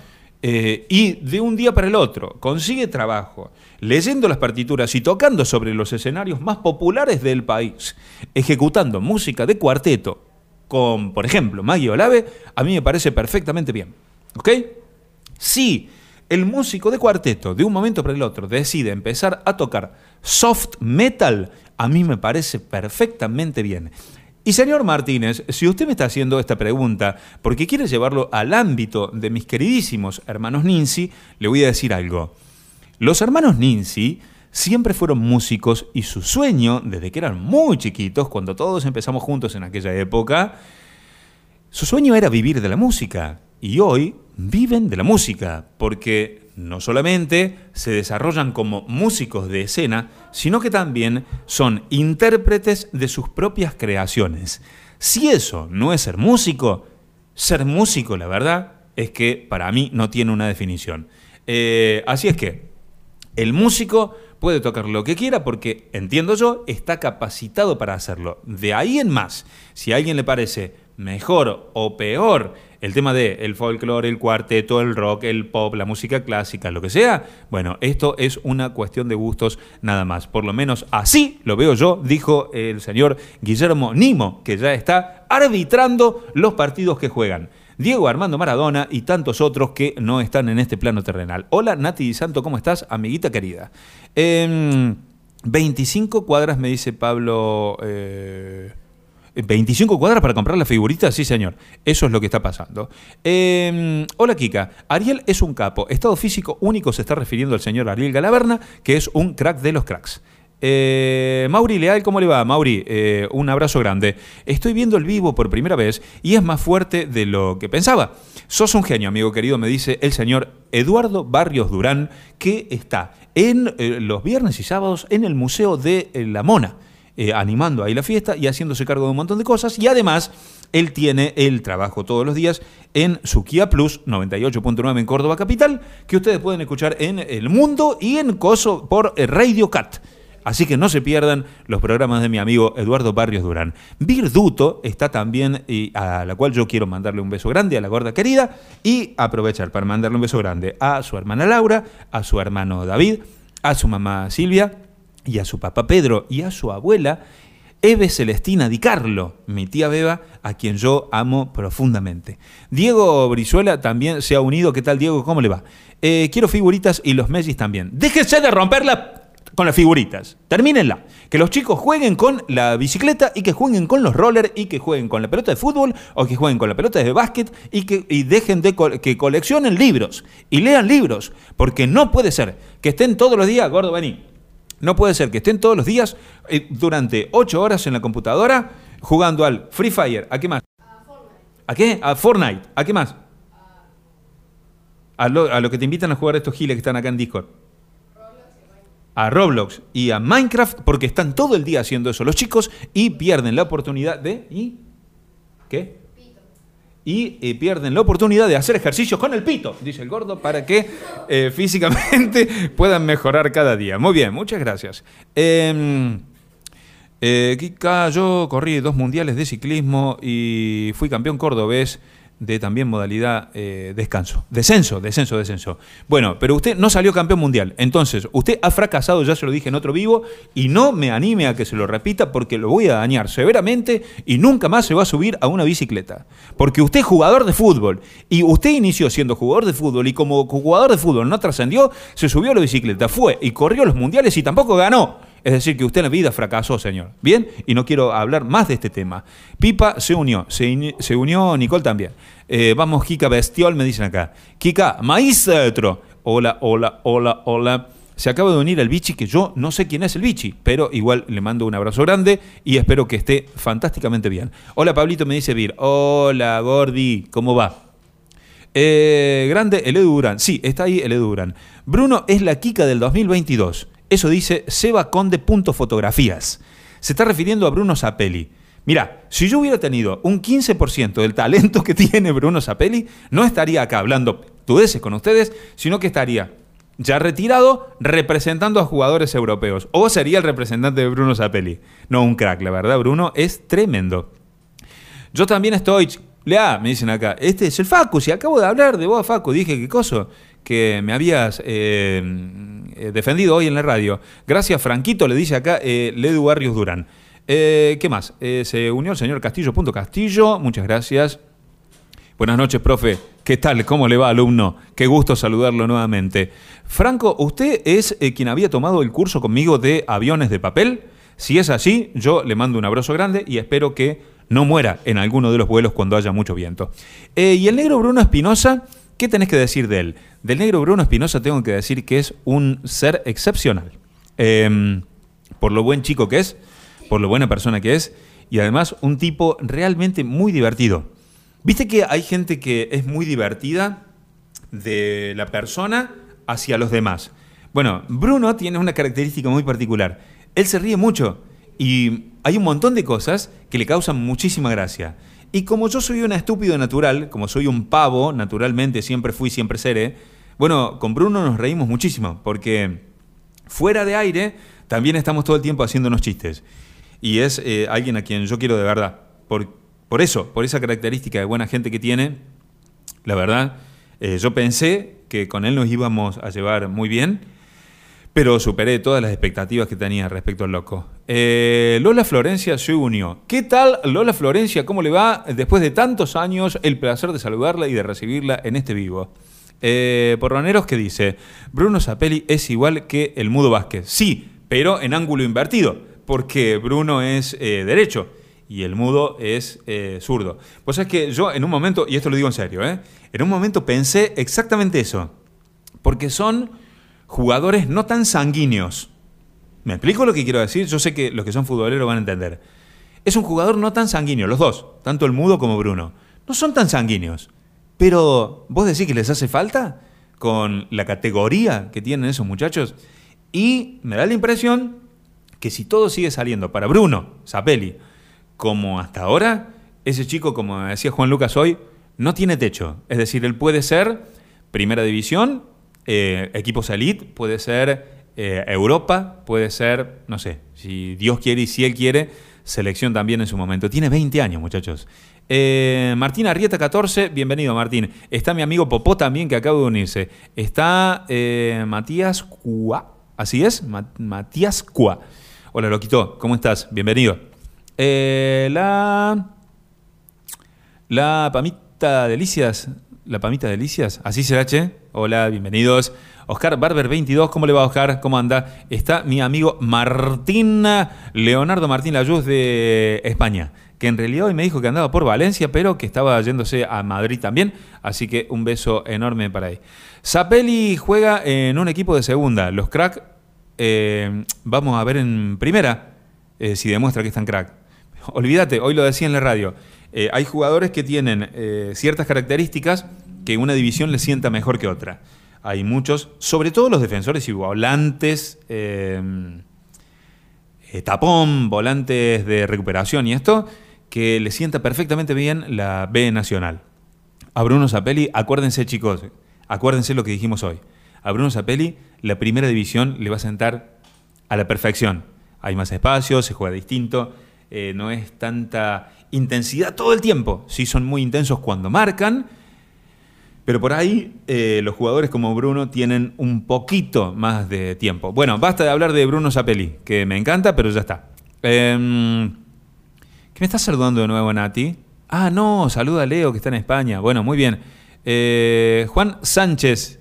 y de un día para el otro consigue trabajo leyendo las partituras y tocando sobre los escenarios más populares del país, ejecutando música de cuarteto con, por ejemplo, Maggie Olave, a mí me parece perfectamente bien. ¿Ok? Si el músico de cuarteto de un momento para el otro decide empezar a tocar soft metal, a mí me parece perfectamente bien. Y señor Martínez, si usted me está haciendo esta pregunta porque quiere llevarlo al ámbito de mis queridísimos hermanos Nincy, le voy a decir algo. Los hermanos Nincy siempre fueron músicos y su sueño, desde que eran muy chiquitos, cuando todos empezamos juntos en aquella época, su sueño era vivir de la música. Y hoy viven de la música, porque no solamente se desarrollan como músicos de escena, sino que también son intérpretes de sus propias creaciones. Si eso no es ser músico, ser músico, la verdad, es que para mí no tiene una definición. Eh, así es que el músico puede tocar lo que quiera porque, entiendo yo, está capacitado para hacerlo. De ahí en más, si a alguien le parece mejor o peor el tema de el folclore, el cuarteto, el rock, el pop, la música clásica, lo que sea, bueno, esto es una cuestión de gustos nada más. Por lo menos así lo veo yo, dijo el señor Guillermo Nimo, que ya está arbitrando los partidos que juegan. Diego Armando Maradona y tantos otros que no están en este plano terrenal. Hola Nati Santo, ¿cómo estás, amiguita querida? 25 em, cuadras, me dice Pablo. Eh, 25 cuadras para comprar la figurita, sí señor. Eso es lo que está pasando. Em, hola Kika, Ariel es un capo. Estado físico único se está refiriendo al señor Ariel Galaverna, que es un crack de los cracks. Eh, Mauri Leal, ¿cómo le va? Mauri, eh, un abrazo grande. Estoy viendo el vivo por primera vez y es más fuerte de lo que pensaba. Sos un genio, amigo querido, me dice el señor Eduardo Barrios Durán, que está en eh, los viernes y sábados en el Museo de La Mona. Eh, animando ahí la fiesta y haciéndose cargo de un montón de cosas. Y además, él tiene el trabajo todos los días en su Kia Plus 98.9 en Córdoba Capital, que ustedes pueden escuchar en El Mundo y en Coso por eh, Radio Cat. Así que no se pierdan los programas de mi amigo Eduardo Barrios Durán. Virduto está también, y a la cual yo quiero mandarle un beso grande a la gorda querida, y aprovechar para mandarle un beso grande a su hermana Laura, a su hermano David, a su mamá Silvia, y a su papá Pedro y a su abuela, Eve Celestina Di Carlo, mi tía Beba, a quien yo amo profundamente. Diego Brizuela también se ha unido. ¿Qué tal, Diego? ¿Cómo le va? Eh, quiero figuritas y los Messi también. Déjense de romperla con las figuritas. Termínenla. Que los chicos jueguen con la bicicleta y que jueguen con los rollers y que jueguen con la pelota de fútbol o que jueguen con la pelota de básquet y que y dejen de que coleccionen libros y lean libros. Porque no puede ser que estén todos los días, gordo, vení no puede ser que estén todos los días eh, durante ocho horas en la computadora jugando al Free Fire. ¿A qué más? A, qué? A Fortnite. ¿A qué más? A lo, que te invitan a jugar estos giles que están acá en Discord. A Roblox y a Minecraft porque están todo el día haciendo eso los chicos y pierden la oportunidad de... ¿Y? ¿Qué? Y eh, pierden la oportunidad de hacer ejercicios con el pito, dice el gordo, para que eh, físicamente puedan mejorar cada día. Muy bien, muchas gracias. Em, eh, Kika, yo corrí dos mundiales de ciclismo y fui campeón cordobés de también modalidad eh, descanso. Descenso, descenso, descenso. Bueno, pero usted no salió campeón mundial. Entonces, usted ha fracasado, ya se lo dije en otro vivo, y no me anime a que se lo repita porque lo voy a dañar severamente y nunca más se va a subir a una bicicleta. Porque usted es jugador de fútbol y usted inició siendo jugador de fútbol y como jugador de fútbol no trascendió, se subió a la bicicleta, fue y corrió los mundiales y tampoco ganó. Es decir, que usted en la vida fracasó, señor. Bien, y no quiero hablar más de este tema. Pipa se unió, se, unió Nicole también. Eh, vamos, Kika Bestiol, me dicen acá. Kika, maestro. Hola, hola, hola, hola. se acaba de unir al Bichi, que yo no sé quién es el Bichi, pero igual le mando un abrazo grande y espero que esté fantásticamente bien. Hola Pablito, me dice Vir. Hola Gordi, ¿cómo va? Eh, grande, el Edu Durán. Sí, está ahí el Edu Durán. Bruno es la Kika del 2022. Eso dice Seba Conde Fotografías. Se está refiriendo a Bruno Zapelli. Mira, si yo hubiera tenido un 15% del talento que tiene Bruno Zapelli, no estaría acá hablando tudeces con ustedes, sino que estaría ya retirado representando a jugadores europeos. O sería el representante de Bruno Zapelli. No un crack, la verdad, Bruno es tremendo. Yo también estoy... Lea, me dicen acá, este es el Facu, si acabo de hablar de vos, Facu, dije qué cosa, que me habías eh, eh, defendido hoy en la radio. Gracias, Franquito, le dice acá eh, Ledu Barrios Durán. Eh, ¿Qué más? se unió el señor Castillo. Castillo, muchas gracias. Buenas noches, profe. ¿Qué tal? ¿Cómo le va, alumno? Qué gusto saludarlo nuevamente. Franco, ¿usted es eh, quien había tomado el curso conmigo de aviones de papel? Si es así, yo le mando un abrazo grande y espero que no muera en alguno de los vuelos cuando haya mucho viento. Eh, y el negro Bruno Espinosa, ¿qué tenés que decir de él? Del negro Bruno Espinosa tengo que decir que es un ser excepcional. Em, por lo buen chico que es, por lo buena persona que es, y además un tipo realmente muy divertido. Viste que hay gente que es muy divertida de la persona hacia los demás. Bueno, Bruno tiene una característica muy particular. Él se ríe mucho y hay un montón de cosas que le causan muchísima gracia. Y como yo soy un estúpido natural, como soy un pavo, naturalmente siempre fui, siempre seré, bueno, con Bruno nos reímos muchísimo, porque fuera de aire también estamos todo el tiempo haciéndonos chistes. Y es eh, alguien a quien yo quiero de verdad. Por, por eso, por esa característica de buena gente que tiene, la verdad, eh, yo pensé que con él nos íbamos a llevar muy bien, pero superé todas las expectativas que tenía respecto al loco. Eh, Lola Florencia se unió. ¿Qué tal Lola Florencia? ¿Cómo le va? Después de tantos años, el placer de saludarla y de recibirla en este vivo. Eh, Porroneros que dice, Bruno Zapelli es igual que el Mudo Vázquez. Sí, pero en ángulo invertido, porque Bruno es derecho y el mudo es eh, zurdo. Pues es que yo en un momento, y esto lo digo en serio, ¿eh? en un momento pensé exactamente eso, porque son jugadores no tan sanguíneos. ¿Me explico lo que quiero decir? Yo sé que los que son futboleros van a entender. Es un jugador no tan sanguíneo, los dos, tanto el mudo como Bruno. No son tan sanguíneos. Pero, ¿vos decís que les hace falta con la categoría que tienen esos muchachos? Y me da la impresión que si todo sigue saliendo para Bruno, Zapelli, como hasta ahora, ese chico, como decía Juan Lucas hoy, no tiene techo. Es decir, él puede ser primera división, eh, equipos elite, puede ser eh, Europa, puede ser, no sé, si Dios quiere y si Él quiere, selección también en su momento. Tiene 20 años, muchachos. Eh, Martín Arrieta 14, bienvenido Martín. Está mi amigo Popó también que acaba de unirse. Está Matías Cua, así es, Matías Cua. Hola, Loquito, ¿cómo estás? Bienvenido. Eh, la. La Pamita Delicias. La Pamita Delicias. Así será, che. Hola, bienvenidos. Oscar Barber 22, ¿cómo le va Oscar? ¿Cómo anda? Está mi amigo Martín, Leonardo Martín Layuz de España, que en realidad hoy me dijo que andaba por Valencia, pero que estaba yéndose a Madrid también, así que un beso enorme para ahí. Zapelli juega en un equipo de segunda, los crack, eh, vamos a ver en primera, eh, si demuestra que están crack. Olvídate, hoy lo decía en la radio. Eh, hay jugadores que tienen ciertas características que una división le sienta mejor que otra. Hay muchos, sobre todo los defensores y volantes, em, eh, tapón, volantes de recuperación y esto, que le sienta perfectamente bien la B Nacional. A Bruno Zapelli, acuérdense chicos, acuérdense lo que dijimos hoy. A Bruno Zapelli, la primera división le va a sentar a la perfección. Hay más espacio, se juega distinto eh, no es tanta intensidad todo el tiempo. Sí son muy intensos cuando marcan, pero por ahí eh, los jugadores como Bruno tienen un poquito más de tiempo. Bueno, basta de hablar de Bruno Zapelli, que me encanta, pero ya está. Em, ¿Qué me estás saludando de nuevo, Nati? Ah, no, saluda a Leo, que está en España. Bueno, muy bien. Eh, Juan Sánchez.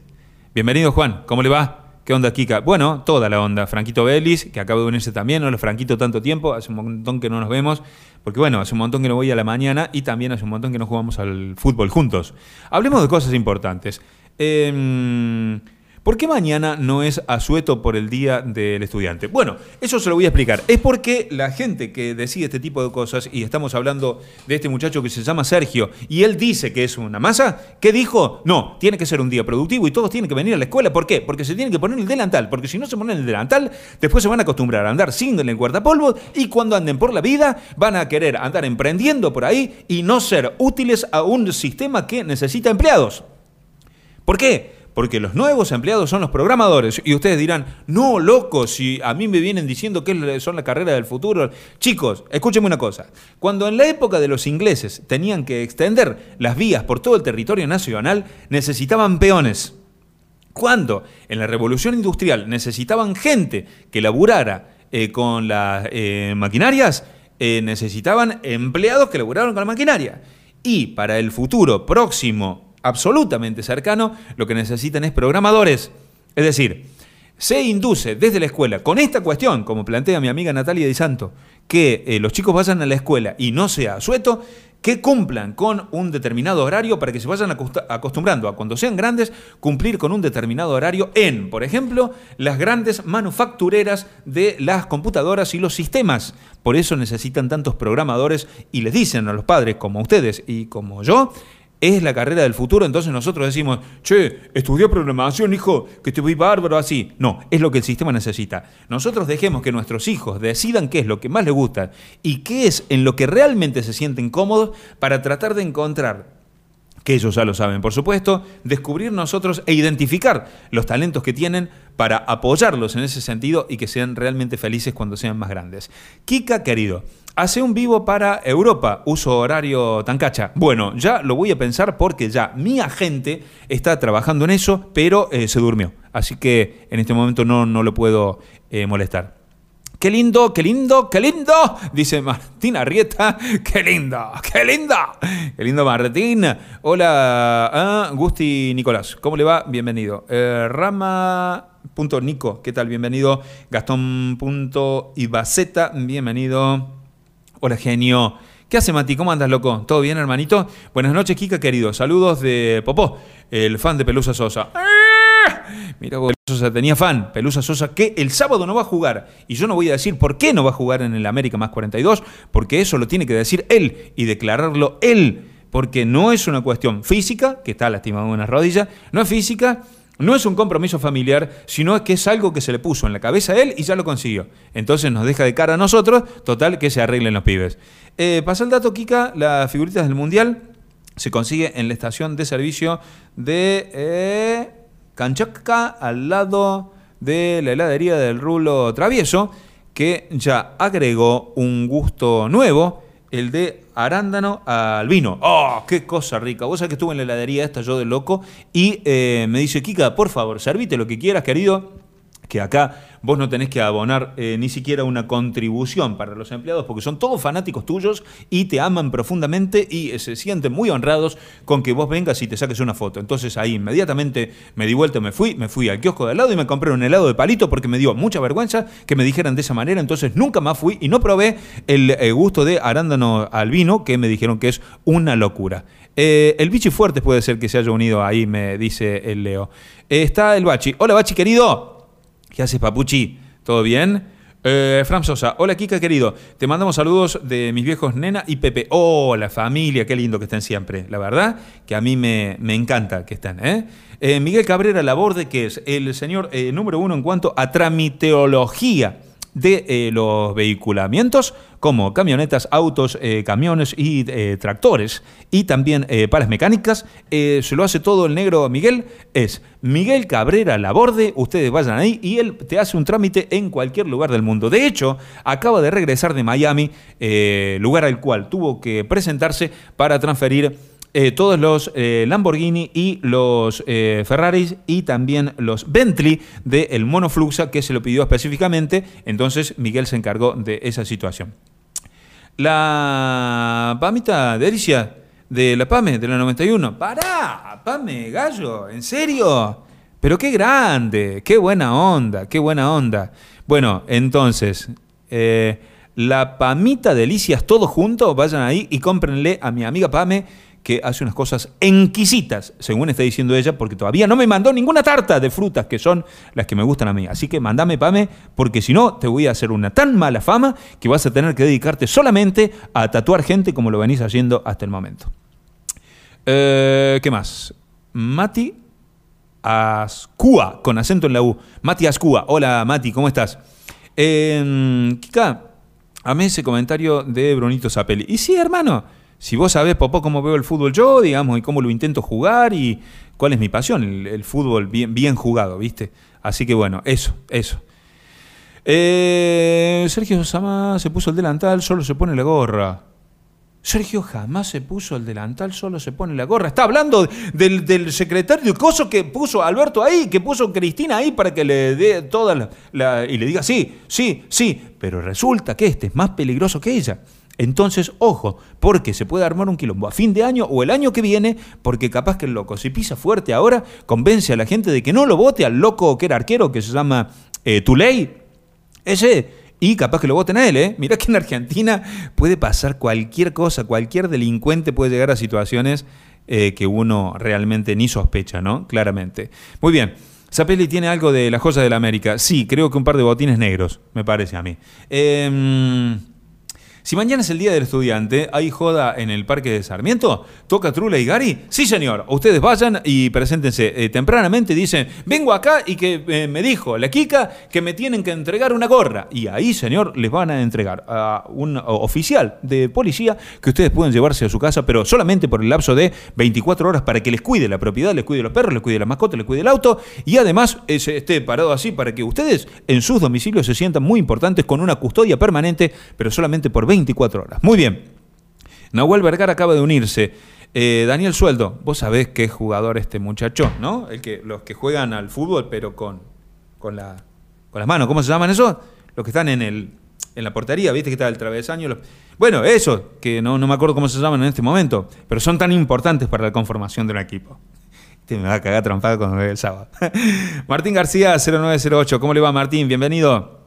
Bienvenido, Juan. ¿Cómo le va? ¿Qué onda, Kika? Bueno, toda la onda. Franquito Belis, que acaba de unirse también. Hola, Franquito, tanto tiempo. Hace un montón que no nos vemos. Porque, bueno, hace un montón que no voy a la mañana y también hace un montón que no jugamos al fútbol juntos. Hablemos de cosas importantes. Em, ¿Por qué mañana no es asueto por el Día del Estudiante? Bueno, eso se lo voy a explicar. Es porque la gente que decide este tipo de cosas, y estamos hablando de este muchacho que se llama Sergio, y él dice que es una masa, ¿qué dijo? No, tiene que ser un día productivo y todos tienen que venir a la escuela. ¿Por qué? Porque se tienen que poner el delantal, porque si no se ponen el delantal, después se van a acostumbrar a andar sin el guardapolvo y cuando anden por la vida van a querer andar emprendiendo por ahí y no ser útiles a un sistema que necesita empleados. ¿Por qué? Porque los nuevos empleados son los programadores. Y ustedes dirán, no, loco, si a mí me vienen diciendo que son la carrera del futuro. Chicos, escúchenme una cosa. Cuando en la época de los ingleses tenían que extender las vías por todo el territorio nacional, necesitaban peones. Cuando en la revolución industrial necesitaban gente que laburara eh, con las eh, maquinarias, eh, necesitaban empleados que laburaran con la maquinaria. Y para el futuro próximo absolutamente cercano, lo que necesitan es programadores. Es decir, se induce desde la escuela con esta cuestión, como plantea mi amiga Natalia Di Santo, que eh, los chicos vayan a la escuela y no sea sueto, que cumplan con un determinado horario para que se vayan acostumbrando a cuando sean grandes cumplir con un determinado horario en, por ejemplo, las grandes manufactureras de las computadoras y los sistemas. Por eso necesitan tantos programadores y les dicen a los padres como ustedes y como yo, es la carrera del futuro, entonces nosotros decimos, che, estudió programación, hijo, que te voy bárbaro así. No, es lo que el sistema necesita. Nosotros dejemos que nuestros hijos decidan qué es lo que más les gusta y qué es en lo que realmente se sienten cómodos para tratar de encontrar que ellos ya lo saben, por supuesto, descubrir nosotros e identificar los talentos que tienen para apoyarlos en ese sentido y que sean realmente felices cuando sean más grandes. Kika, querido, hace un vivo para Europa, uso horario tancacha. Bueno, ya lo voy a pensar porque ya mi agente está trabajando en eso, pero eh, se durmió. Así que en este momento no, no lo puedo eh, molestar. Qué lindo, qué lindo, qué lindo, dice Martín Arrieta. Qué lindo, qué lindo, qué lindo Martín. Hola, ah, Gusti Nicolás, ¿cómo le va? Bienvenido. Eh, Rama.nico, ¿qué tal? Bienvenido. Gastón.ibaceta, bienvenido. Hola, genio. ¿Qué hace Mati? ¿Cómo andas, loco? ¿Todo bien, hermanito? Buenas noches, Kika, querido. Saludos de Popó, el fan de Pelusa Sosa. Mira vos, Sosa tenía fan, Pelusa Sosa, que el sábado no va a jugar. Y yo no voy a decir por qué no va a jugar en el América más 42, porque eso lo tiene que decir él y declararlo él. Porque no es una cuestión física, que está lastimado en una rodilla, no es física, no es un compromiso familiar, sino que es algo que se le puso en la cabeza a él y ya lo consiguió. Entonces nos deja de cara a nosotros, total, que se arreglen los pibes. Eh, pasa el dato, Kika, las figuritas del Mundial se consigue en la estación de servicio de... Eh, Canchaca al lado de la heladería del Rulo Travieso, que ya agregó un gusto nuevo, el de arándano al vino. ¡Oh, qué cosa rica! Vos sabés que estuve en la heladería esta yo de loco y eh, me dice, Kika, por favor, servite lo que quieras, querido, que acá vos no tenés que abonar eh, ni siquiera una contribución para los empleados porque son todos fanáticos tuyos y te aman profundamente y eh, se sienten muy honrados con que vos vengas y te saques una foto. Entonces ahí inmediatamente me di vuelta, me fui, me fui al kiosco de al lado y me compré un helado de palito porque me dio mucha vergüenza que me dijeran de esa manera, entonces nunca más fui y no probé el eh, gusto de arándano al vino que me dijeron que es una locura. el bichi fuerte puede ser que se haya unido ahí, me dice el Leo. está el Bachi. Hola Bachi, querido. ¿Qué haces, Papuchi? ¿Todo bien? Eh, Fran Sosa, hola Kika querido, te mandamos saludos de mis viejos Nena y Pepe. Oh, la familia, qué lindo que estén siempre. La verdad que a mí me, encanta que estén. ¿eh? Eh, Miguel Cabrera Laborde, que es el señor número uno en cuanto a tramiteología de eh, los vehiculamientos como camionetas, autos, eh, camiones y eh, tractores y también palas mecánicas. se lo hace todo el negro Miguel. Es Miguel Cabrera Laborde. Ustedes vayan ahí y él te hace un trámite en cualquier lugar del mundo. De hecho, acaba de regresar de Miami, lugar al cual tuvo que presentarse para transferir eh, todos los eh, Lamborghini y los eh, Ferraris y también los Bentley del el monofluxa que se lo pidió específicamente. Entonces Miguel se encargó de esa situación. La Pamita Delicia de la PAME, de la 91. ¡Pará! ¡Pame, gallo! ¿En serio? Pero qué grande, qué buena onda, qué buena onda. Bueno, entonces, la Pamita Delicias, todos juntos, vayan ahí y cómprenle a mi amiga Pame que hace unas cosas enquisitas, según está diciendo ella, porque todavía no me mandó ninguna tarta de frutas, que son las que me gustan a mí. Así que mandame, Pame, porque si no, te voy a hacer una tan mala fama que vas a tener que dedicarte solamente a tatuar gente como lo venís haciendo hasta el momento. Eh, ¿Qué más? Mati Ascua, con acento en la U. Mati Ascua. Hola, Mati, ¿cómo estás? Eh, Kika, amé ese comentario de Brunito Zapelli. Y sí, hermano, si vos sabés, Popó, cómo veo el fútbol yo, digamos, y cómo lo intento jugar y cuál es mi pasión, el, fútbol bien, jugado, ¿viste? Así que bueno, eso, eso. Eh, Sergio Sama se puso el delantal, solo se pone la gorra. Sergio jamás se puso el delantal, solo se pone la gorra. Está hablando del, del secretario Coso que puso Alberto ahí, que puso Cristina ahí para que le dé toda la, y le diga sí, sí, sí. Pero resulta que este es más peligroso que ella. Entonces, ojo, porque se puede armar un quilombo a fin de año o el año que viene, porque capaz que el loco, si pisa fuerte ahora, convence a la gente de que no lo vote al loco que era arquero, que se llama eh, Tuley. Ese y capaz que lo voten a él, ¿eh? Mirá que en Argentina puede pasar cualquier cosa, cualquier delincuente puede llegar a situaciones eh, que uno realmente ni sospecha, ¿no? Claramente. Muy bien. Zapelli tiene algo de la joya de la América. Sí, creo que un par de botines negros, me parece a mí. Eh, si mañana es el Día del Estudiante, ¿hay joda en el Parque de Sarmiento? ¿Toca Trula y Gary? Sí, señor. Ustedes vayan y preséntense eh, tempranamente. Dicen, vengo acá y que eh, me dijo la Kika que me tienen que entregar una gorra. Y ahí, señor, les van a entregar a un oficial de policía que ustedes pueden llevarse a su casa, pero solamente por el lapso de 24 horas para que les cuide la propiedad, les cuide los perros, les cuide la mascota, les cuide el auto y además esté parado así para que ustedes en sus domicilios se sientan muy importantes con una custodia permanente, pero solamente por 24 horas. Muy bien. Nahuel Vergara acaba de unirse. Eh, Daniel Sueldo, vos sabés qué jugador este muchacho, ¿no? El que, los que juegan al fútbol, pero con, con, la, con las manos. ¿Cómo se llaman esos? Los que están en, el, en la portería, ¿viste que está el travesaño? Bueno, eso, que no, no me acuerdo cómo se llaman en este momento, pero son tan importantes para la conformación de un equipo. Este me va a cagar trompado cuando me ve el sábado. Martín García, 0908. ¿Cómo le va, Martín? Bienvenido.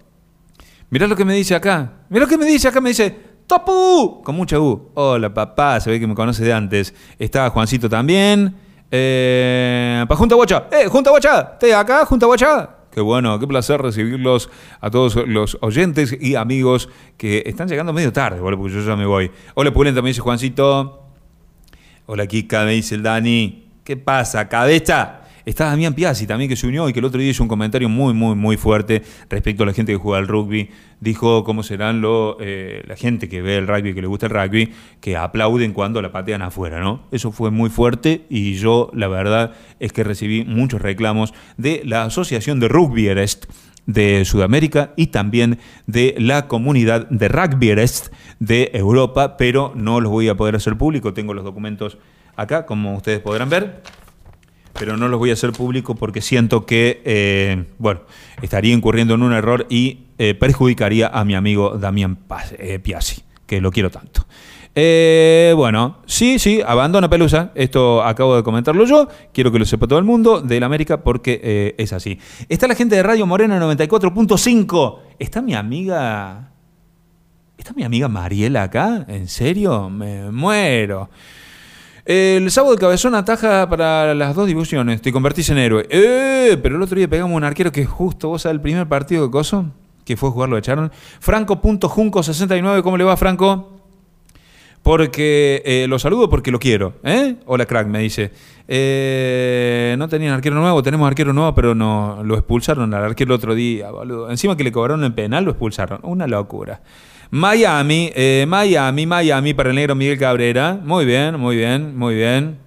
Mirá lo que me dice acá. Mirá lo que me dice acá. Me dice, ¡Topu! Con mucha U. Hola, papá. Se ve que me conoce de antes. Está Juancito también. Eh, para Junta Bocha. ¡Eh, Junta Bocha! ¿Estás acá, Junta Bocha? Qué bueno, qué placer recibirlos a todos los oyentes y amigos que están llegando medio tarde, porque yo ya me voy. Hola, Pulenta, me dice Juancito. Hola, Kika, me dice el Dani. ¿Qué pasa, cabeza? Está Damián Piazzi también que se unió y que el otro día hizo un comentario muy, muy, muy fuerte respecto a la gente que juega al rugby. Dijo cómo serán lo, eh, la gente que ve el rugby, que le gusta el rugby, que aplauden cuando la patean afuera, ¿no? Eso fue muy fuerte y yo, la verdad, es que recibí muchos reclamos de la Asociación de Rugbyerest de Sudamérica y también de la comunidad de rugbyerest de Europa, pero no los voy a poder hacer público. Tengo los documentos acá, como ustedes podrán ver pero no los voy a hacer público porque siento que, eh, bueno, estaría incurriendo en un error y eh, perjudicaría a mi amigo Damián eh, Piazzi, que lo quiero tanto. bueno, sí, sí, abandona Pelusa. Esto acabo de comentarlo yo. Quiero que lo sepa todo el mundo del América porque es así. Está la gente de Radio Morena 94.5. Está mi amiga. ¿Está mi amiga Mariela acá? ¿En serio? Me muero. El sábado de Cabezón ataja para las dos divisiones. Te convertís en héroe. ¡Eh! Pero el otro día pegamos un arquero que justo, vos el primer partido de Coso, que fue jugar, lo echaron. Franco.junco69, ¿cómo le va, Franco? Porque eh, lo saludo porque lo quiero. ¿eh? Hola, crack, me dice. Eh, no tenían arquero nuevo, tenemos arquero nuevo, pero no lo expulsaron al arquero el otro día, boludo. Encima que le cobraron el penal, lo expulsaron. Una locura. Miami, eh, Miami, Miami para el negro Miguel Cabrera. Muy bien, muy bien, muy bien.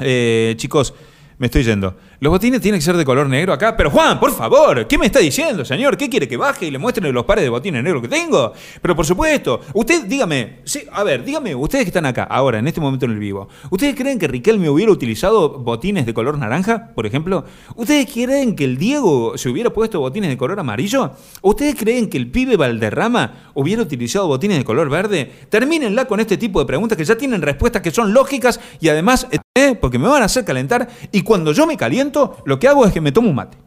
Eh, chicos, me estoy yendo. Los botines tienen que ser de color negro acá. Pero Juan, por favor, ¿qué me está diciendo, señor? ¿Qué quiere que baje y le muestre los pares de botines negros que tengo? Pero por supuesto, usted, dígame, sí, a ver, dígame, ustedes que están acá, ahora, en este momento en el vivo, ¿ustedes creen que Riquelme hubiera utilizado botines de color naranja, por ejemplo? ¿Ustedes creen que el Diego se hubiera puesto botines de color amarillo? ¿Ustedes creen que el pibe Valderrama hubiera utilizado botines de color verde? Termínenla con este tipo de preguntas que ya tienen respuestas que son lógicas y además, eh, porque me van a hacer calentar y cuando yo me caliento, lo que hago es que me tomo un mate.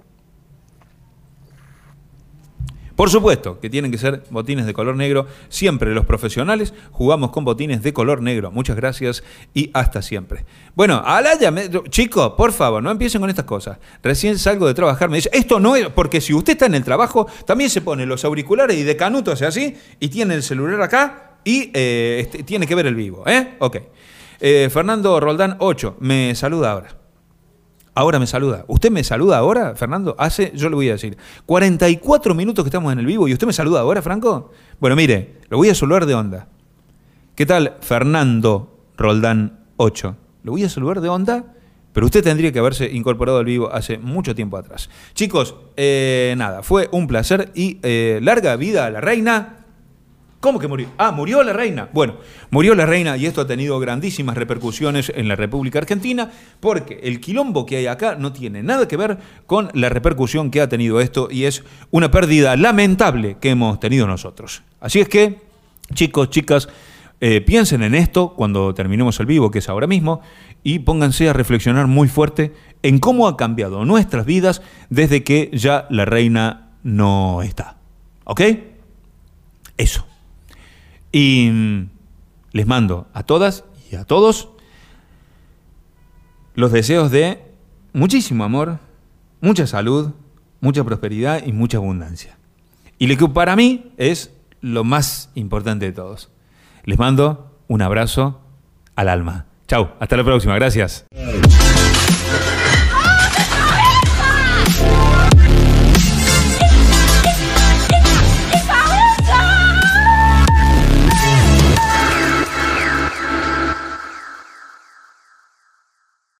Por supuesto que tienen que ser botines de color negro. Siempre los profesionales jugamos con botines de color negro. Muchas gracias y hasta siempre. Bueno, Alaya, chicos, por favor, no empiecen con estas cosas. Recién salgo de trabajar, me dice, esto no es, porque si usted está en el trabajo, también se pone los auriculares y de canuto hace así, y tiene el celular acá y eh, este, tiene que ver el vivo. ¿eh? Ok. Eh, Fernando Roldán 8, me saluda ahora. Ahora me saluda. ¿Usted me saluda ahora, Fernando? Hace, yo le voy a decir, 44 minutos que estamos en el vivo y usted me saluda ahora, Franco. Bueno, mire, lo voy a saludar de onda. ¿Qué tal, Fernando Roldán 8? Lo voy a saludar de onda, pero usted tendría que haberse incorporado al vivo hace mucho tiempo atrás. Chicos, eh, nada, fue un placer y eh, larga vida a la reina. ¿Cómo que murió? Ah, murió la reina. Bueno, murió la reina y esto ha tenido grandísimas repercusiones en la República Argentina porque el quilombo que hay acá no tiene nada que ver con la repercusión que ha tenido esto y es una pérdida lamentable que hemos tenido nosotros. Así es que, chicos, chicas, eh, piensen en esto cuando terminemos el vivo, que es ahora mismo, y pónganse a reflexionar muy fuerte en cómo ha cambiado nuestras vidas desde que ya la reina no está. ¿Ok? Eso. Y mm, les mando a todas y a todos los deseos de muchísimo amor, mucha salud, mucha prosperidad y mucha abundancia. Y lo que para mí es lo más importante de todos. Les mando un abrazo al alma. Chao, hasta la próxima, gracias.